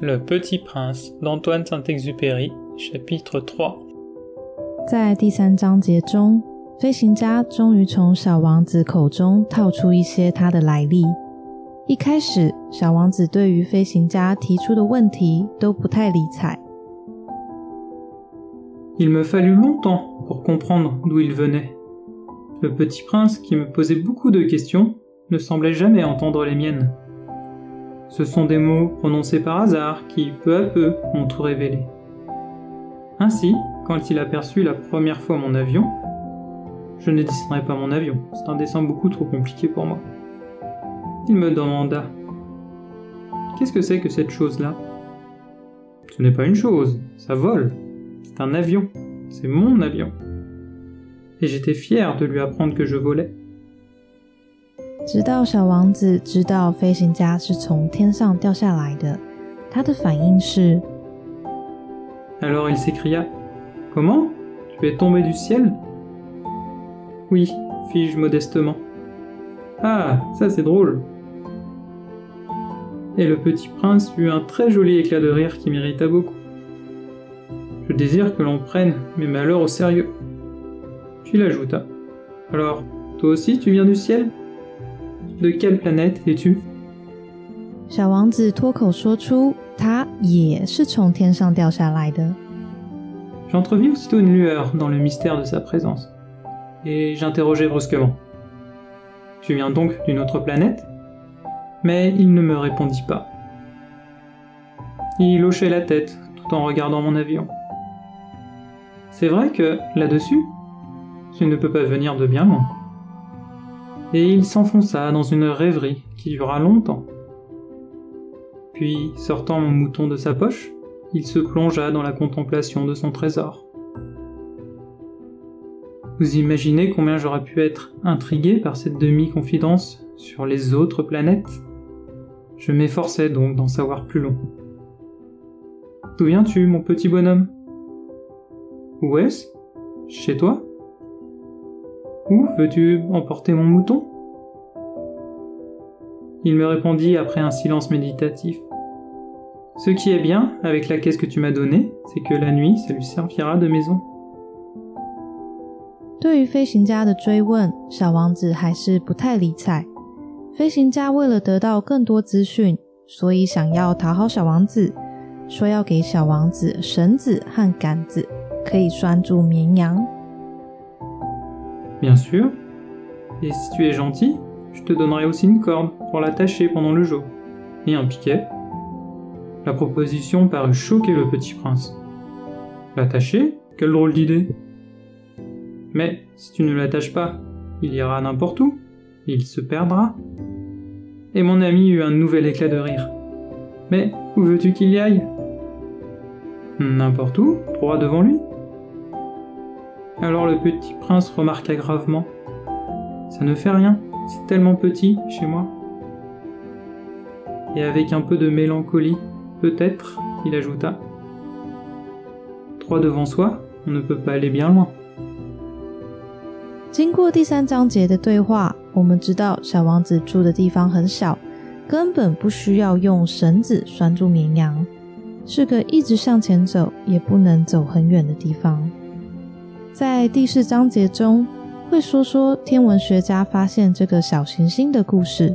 Le Petit Prince d'Antoine Saint-Exupéry, chapitre 3在第三章节中，飞行家终于从小王子口中套出一些他的来历。一开始，小王子对于飞行家提出的问题都不太理睬。Il me fallut longtemps pour comprendre d'où il venait. Le petit prince, qui me posait beaucoup de questions, ne semblait jamais entendre les miennes. Ce sont des mots prononcés par hasard qui, peu à peu, m'ont tout révélé. Ainsi, quand il aperçut la première fois mon avion, je ne dessinerai pas mon avion, c'est un dessin beaucoup trop compliqué pour moi. Il me demanda Qu'est-ce que c'est que cette chose-là? Ce n'est pas une chose, ça vole. C'est un avion, c'est mon avion. Et j'étais fier de lui apprendre que je volais. 直到小王子知道飞行家是从天上掉下来的，他的反应是 Alors il s'écria Comment Tu es tombé du ciel Oui, fis-je modestement. Ah, ça c'est drôle. Et le petit prince eut un très joli éclat de rire qui m'irrita beaucoup. Je désire que l'on prenne mes malheurs au sérieux. Puis il ajouta Alors, toi aussi tu viens du ciel De quelle planète es-tu 小王子脱口说出他也是从天上掉下来的。 J'entrevis aussitôt une lueur dans le mystère de sa présence, et j'interrogeai brusquement. Tu viens donc d'une autre planète Mais il ne me répondit pas. Il hochait la tête tout en regardant mon avion. C'est vrai que, là-dessus, tu ne peux pas venir de bien loin. Et il s'enfonça dans une rêverie qui dura longtemps. Puis, sortant mon mouton de sa poche, il se plongea dans la contemplation de son trésor. Vous imaginez combien j'aurais pu être intrigué par cette demi-confidence sur les autres planètes? Je m'efforçais donc d'en savoir plus long. D'où viens-tu, mon petit bonhomme? Où est-ce? Chez toi? Où veux-tu emporter mon mouton Il me répondit après un silence méditatif. Ce qui est bien avec la caisse que tu m'as donnée, c'est que la nuit, ça lui servira de maison. 对于飞行家的追问，小王子还是不太理睬。飞行家为了得到更多资讯，所以想要讨好小王子，说要给小王子绳子和杆子，可以拴住绵羊。 Bien sûr. Et si tu es gentil, je te donnerai aussi une corde pour l'attacher pendant le jour. Et un piquet. La proposition parut choquer le petit prince. L'attacher Quelle drôle d'idée Mais si tu ne l'attaches pas, il ira n'importe où. Il se perdra. Et mon ami eut un nouvel éclat de rire. Mais où veux-tu qu'il y aille? N'importe où, droit devant lui. Alors le petit prince remarqua gravement. Ça ne fait rien, c'est tellement petit chez moi. Et avec un peu de mélancolie, peut-être, il ajouta. Trois devant soi, on ne peut pas aller bien loin. 经过第三章节的对话，我们知道小王子住的地方很小，根本不需要用绳子拴住绵羊，是个一直向前走也不能走很远的地方。 在第四章节中，会说说天文学家发现这个小行星的故事。